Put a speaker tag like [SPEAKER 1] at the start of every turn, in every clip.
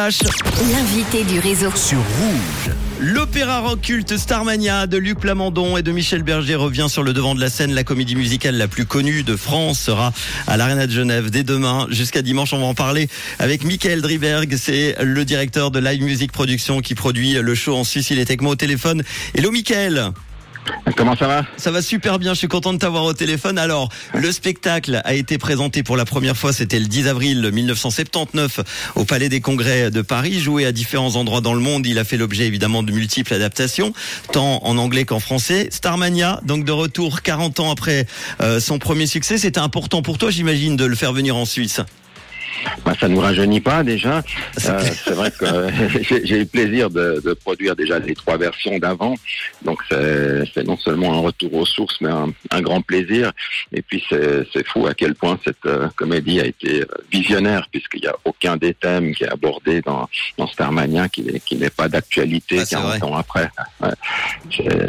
[SPEAKER 1] L'invité du réseau.
[SPEAKER 2] sur Rouge.
[SPEAKER 3] L'opéra rock culte Starmania de Luc Plamondon et de Michel Berger revient sur le devant de la scène. La comédie musicale la plus connue de France sera à l'Arena de Genève dès demain jusqu'à dimanche. On va en parler avec Michael Driberg. C'est le directeur de Live Music Production qui produit le show en Suisse. Il est avec moi au téléphone. Hello Michael.
[SPEAKER 4] Comment ça va
[SPEAKER 3] Ça va super bien, je suis content de t'avoir au téléphone. Alors, le spectacle a été présenté pour la première fois, c'était le 10 avril 1979 au Palais des Congrès de Paris, joué à différents endroits dans le monde. Il a fait l'objet évidemment de multiples adaptations, tant en anglais qu'en français. Starmania, donc de retour 40 ans après euh, son premier succès, c'était important pour toi, j'imagine, de le faire venir en Suisse.
[SPEAKER 4] Bah, Ça ne nous rajeunit pas déjà. Euh, c'est vrai que euh, j'ai eu le plaisir de, de produire déjà les trois versions d'avant. Donc c'est non seulement un retour aux sources, mais un, un grand plaisir. Et puis c'est fou à quel point cette euh, comédie a été visionnaire, puisqu'il n'y a aucun des thèmes qui est abordé dans, dans Starmania qui, n'est- qui n'est pas d'actualité
[SPEAKER 3] Ah, c'est
[SPEAKER 4] 40
[SPEAKER 3] vrai.
[SPEAKER 4] ans après. Ouais.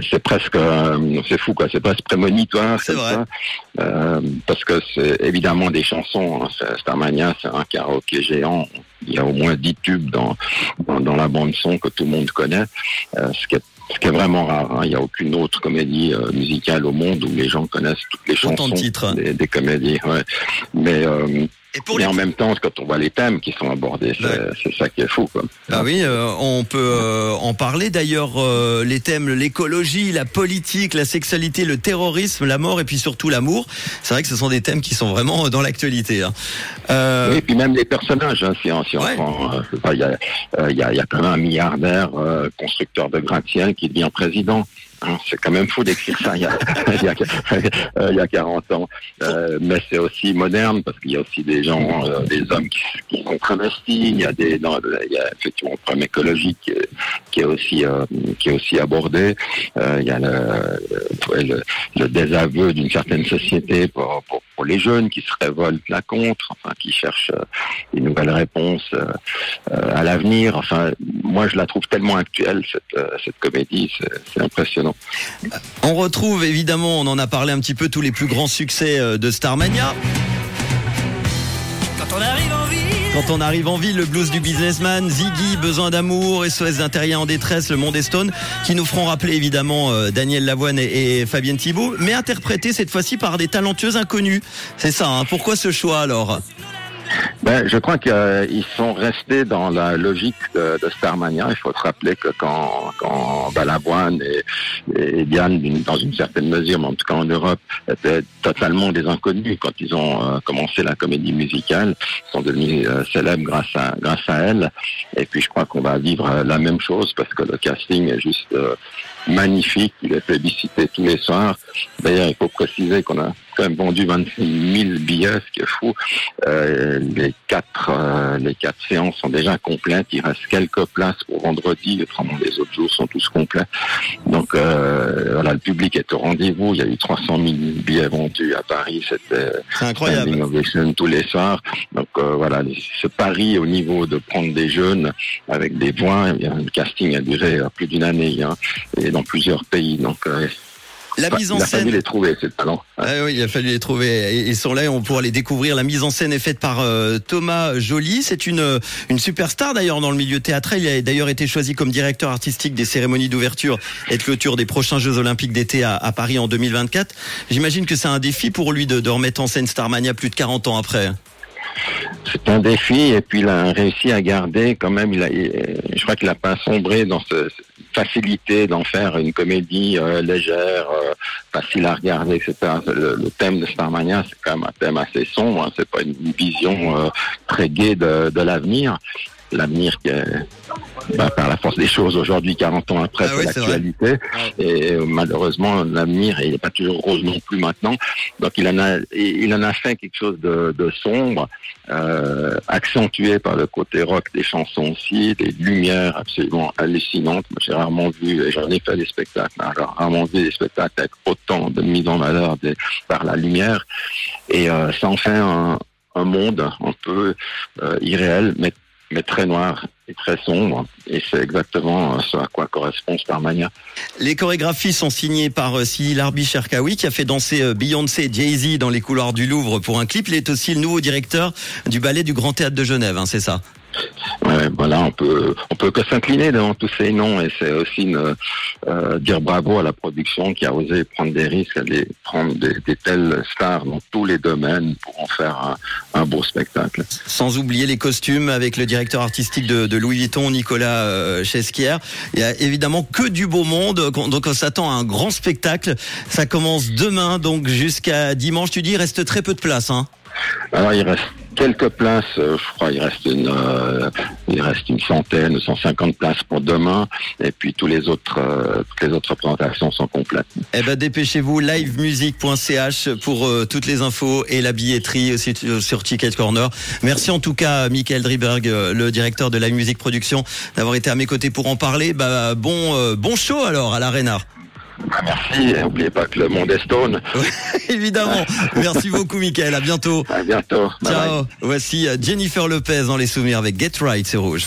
[SPEAKER 4] C'est presque, euh, c'est fou quoi, c'est presque prémonitoire.
[SPEAKER 3] C'est vrai.
[SPEAKER 4] ça. Parce que c'est évidemment des chansons. hein. Starmania, c'est un karaoké géant. Il y a au moins 10 tubes dans, dans, dans la bande son que tout le monde connaît. Euh, ce, qui est, ce qui est vraiment rare. hein. Il n'y a aucune autre comédie euh, musicale au monde où les gens connaissent toutes les chansons
[SPEAKER 3] de titres.
[SPEAKER 4] des, des comédies. Ouais. Mais, euh,
[SPEAKER 3] Et pour
[SPEAKER 4] mais
[SPEAKER 3] les
[SPEAKER 4] en même temps, quand on voit les thèmes qui sont abordés, c'est
[SPEAKER 3] Ouais.
[SPEAKER 4] c'est ça qui est fou. Quoi.
[SPEAKER 3] Ah oui, euh, on peut euh, en parler. D'ailleurs, euh, les thèmes, l'écologie, la politique, la sexualité, le terrorisme, la mort et puis surtout l'amour. C'est vrai que ce sont des thèmes qui sont vraiment dans l'actualité. hein.
[SPEAKER 4] Oui, et puis même les personnages, hein, si on, si
[SPEAKER 3] Ouais.
[SPEAKER 4] il y y, a, il y a quand même un milliardaire constructeur de gratte-ciel qui devient président. Hein, c'est quand même fou d'écrire ça il y a, il y a, euh, il y a 40 ans. Euh, mais c'est aussi moderne parce qu'il y a aussi des gens, euh, des hommes qui, qui sont travestis. Il y a des, il y a effectivement le problème écologique qui est, qui est aussi, euh, qui est aussi abordé. Euh, il y a le, le- le désaveu d'une certaine société pour, pour, les jeunes qui se révoltent là contre, qui cherchent euh, des nouvelles réponses euh, euh, à l'avenir. Enfin, moi je la trouve tellement actuelle cette, euh, cette comédie, c'est impressionnant.
[SPEAKER 3] on retrouve évidemment, on en a parlé un petit peu, tous les plus grands succès euh, de Starmania.
[SPEAKER 2] Quand on arrive en ville,
[SPEAKER 3] le blues du businessman, Ziggy, Besoin d'amour, SOS d'un terrien en détresse, Le Monde est Stone, qui nous feront rappeler évidemment euh, Daniel Lavoine et, Fabienne Thibault, mais interprétés cette fois-ci par des talentueux inconnus. C'est ça, hein. pourquoi ce choix alors?
[SPEAKER 4] Ben, je crois qu'ils sont restés dans la logique de, Starmania. Il faut se rappeler que quand, quand Balavoine et, et Diane, d'une- dans une certaine mesure, mais en tout cas en Europe, étaient totalement des inconnus quand ils ont euh, commencé la comédie musicale, ils sont devenus euh, célèbres grâce à, grâce à elle. Et puis je crois qu'on va vivre euh, la même chose parce que le casting est juste euh, magnifique. Il est plébiscité tous les soirs. D'ailleurs, il faut préciser qu'on a quand même vendu 26 000 billets, ce qui est fou. Euh, quatre euh, les quatre séances sont déjà complètes. Il reste quelques places pour vendredi. Autrement, les autres jours sont tous complets. Donc euh, voilà, le public est au rendez-vous. Il y a eu 300 000 billets vendus à Paris. C'était
[SPEAKER 3] C'est incroyable.
[SPEAKER 4] tous les soirs. Donc euh, voilà, ce pari au niveau de prendre des jeunes avec des voix. eh bien, Le casting a duré euh, plus d'une année hein, et dans plusieurs pays. Donc euh,
[SPEAKER 3] La mise en
[SPEAKER 4] il a fallu
[SPEAKER 3] scène.
[SPEAKER 4] les trouver ces talents.
[SPEAKER 3] Ah oui, il a fallu les trouver. Ils sont là et on pourra les découvrir. La mise en scène est faite par euh, Thomas Joly. C'est une, euh, une superstar d'ailleurs dans le milieu théâtral. Il a d'ailleurs été choisi comme directeur artistique des cérémonies d'ouverture et de clôture des prochains Jeux Olympiques d'été à, à Paris en 2024. J'imagine que c'est un défi pour lui de, de remettre en scène Starmania plus de 40 ans après.
[SPEAKER 4] C'est un défi et puis il a réussi à garder quand même. Il a, il- je crois qu'il n'a pas sombré dans ce, cette facilité d'en faire une comédie euh, légère, euh, facile à regarder, etc. Le, thème de Starmania, c'est quand même un thème assez sombre. Hein, c'est pas une vision euh, très gaie de l'avenir. L'avenir qui est, bah, par la force des choses aujourd'hui, 40 ans après,
[SPEAKER 3] Ah oui,
[SPEAKER 4] c'est l'actualité. Et euh, malheureusement, l'avenir il n'est pas toujours rose non plus maintenant. Donc il en a, il en a fait quelque chose de, de sombre, euh, accentué par le côté rock des chansons aussi, des lumières absolument hallucinantes. Moi, J'ai rarement vu, et j'en ai fait des spectacles, hein, rarement vu des spectacles avec autant de mise en valeur des- par la lumière. Et euh, ça en fait un, un monde un peu euh, irréel, mais mais très noir et très sombre. Et c'est exactement euh, ce à quoi correspond Starmania.
[SPEAKER 3] Les chorégraphies sont signées par euh, Cyril Arbi Cherkaoui qui a fait danser euh, Beyoncé et Jay-Z dans les couloirs du Louvre pour un clip. Il est aussi le nouveau directeur du ballet du Grand Théâtre de Genève, hein, c'est ça?
[SPEAKER 4] Ouais, voilà, on peut, on peut que s'incliner devant tous ces noms et c'est aussi une, euh, dire bravo à la production qui a osé prendre des risques, aller prendre des, des telles stars dans tous les domaines pour en faire un, un beau spectacle.
[SPEAKER 3] Sans oublier les costumes avec le directeur artistique de, de Louis Vuitton, Nicolas euh, Chesquière. Il y a évidemment que du beau monde, donc on s'attend à un grand spectacle. Ça commence demain, donc jusqu'à dimanche. Tu dis, il reste très peu de place. Hein
[SPEAKER 4] Alors il reste quelques places, euh, je crois, il reste une, euh, il reste une centaine, 150 places pour demain, et puis tous les autres, euh, toutes les autres représentations sont complètes.
[SPEAKER 3] Eh ben dépêchez-vous, livemusique.ch pour euh, toutes les infos et la billetterie aussi t- sur Ticket Corner. Merci en tout cas, Michael Driberg, euh, le directeur de Live Music Production, d'avoir été à mes côtés pour en parler. Bah bon, euh, bon show alors à l'Arena.
[SPEAKER 4] Ah, merci, n'oubliez pas que le monde est stone.
[SPEAKER 3] Évidemment. Merci beaucoup, Michael. À bientôt.
[SPEAKER 4] À bientôt. Bye bye.
[SPEAKER 3] Ciao. Voici euh, Jennifer Lopez dans les souvenirs avec Get Right, c'est rouge.